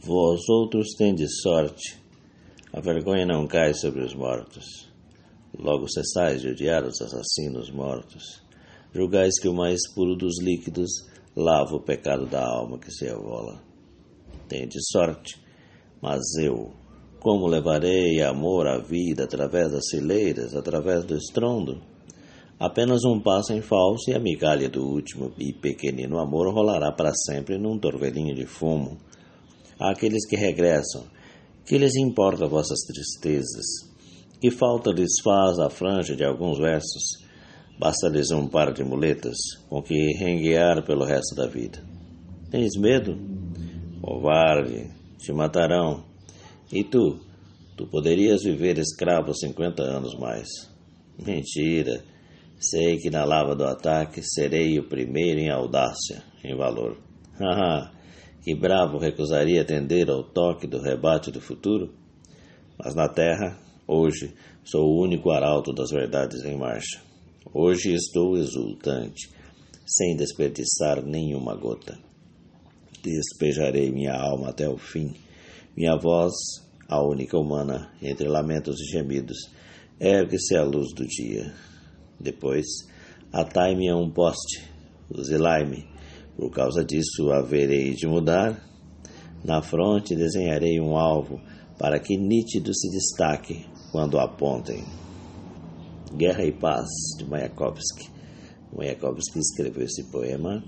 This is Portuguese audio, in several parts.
Vós outros tendes sorte, a vergonha não cai sobre os mortos. Logo cessais de odiar os assassinos mortos. Julgais que o mais puro dos líquidos lava o pecado da alma que se evola. Tendes sorte, mas eu, como levarei amor à vida através das fileiras, através do estrondo? Apenas um passo em falso e a migalha do último e pequenino amor rolará para sempre num torvelinho de fumo àqueles que regressam, que lhes importa vossas tristezas, que falta lhes faz a franja de alguns versos, basta-lhes um par de muletas com que renguear pelo resto da vida. Tens medo? Covarde, te matarão. E tu? Tu poderias viver escravo cinquenta anos mais. Mentira. Sei que na lava do ataque serei o primeiro em audácia, em valor. Haha, que bravo recusaria atender ao toque do rebate do futuro? Mas na terra, hoje, sou o único arauto das verdades em marcha. Hoje estou exultante, sem desperdiçar nenhuma gota. Despejarei minha alma até o fim. Minha voz, a única humana, entre lamentos e gemidos, ergue-se à luz do dia. Depois, atai-me a um poste, fuzilai-me, por causa disso, haverei de mudar. Na fronte desenharei um alvo para que nítido se destaque quando apontem. Guerra e Paz, de Mayakovsky. Mayakovsky escreveu esse poema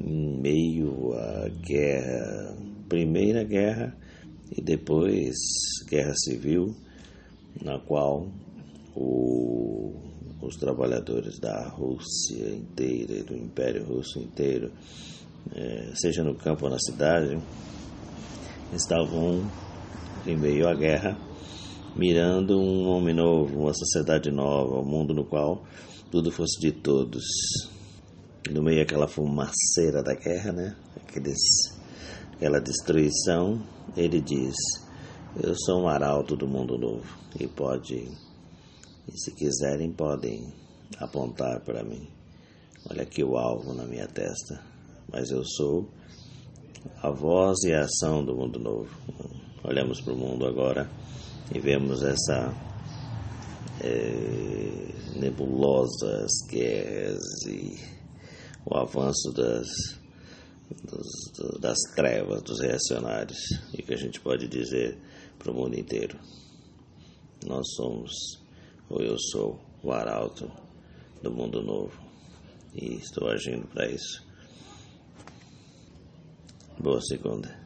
em meio à guerra, Primeira Guerra e depois Guerra Civil, na qual o os trabalhadores da Rússia inteira do Império Russo inteiro, é, seja no campo ou na cidade, estavam em meio à guerra, mirando um homem novo, uma sociedade nova, um mundo no qual tudo fosse de todos. No meio daquela fumaceira da guerra, né? Aqueles, aquela destruição, ele diz: Eu sou um arauto do mundo novo e pode e se quiserem, podem apontar para mim. Olha aqui o alvo na minha testa. Mas eu sou a voz e a ação do mundo novo. Olhamos para o mundo agora e vemos essa é, nebulosas guerras e o avanço das, dos, das trevas dos reacionários e que a gente pode dizer para o mundo inteiro. Nós somos ou eu sou o arauto do mundo novo e estou agindo para isso. Boa segunda.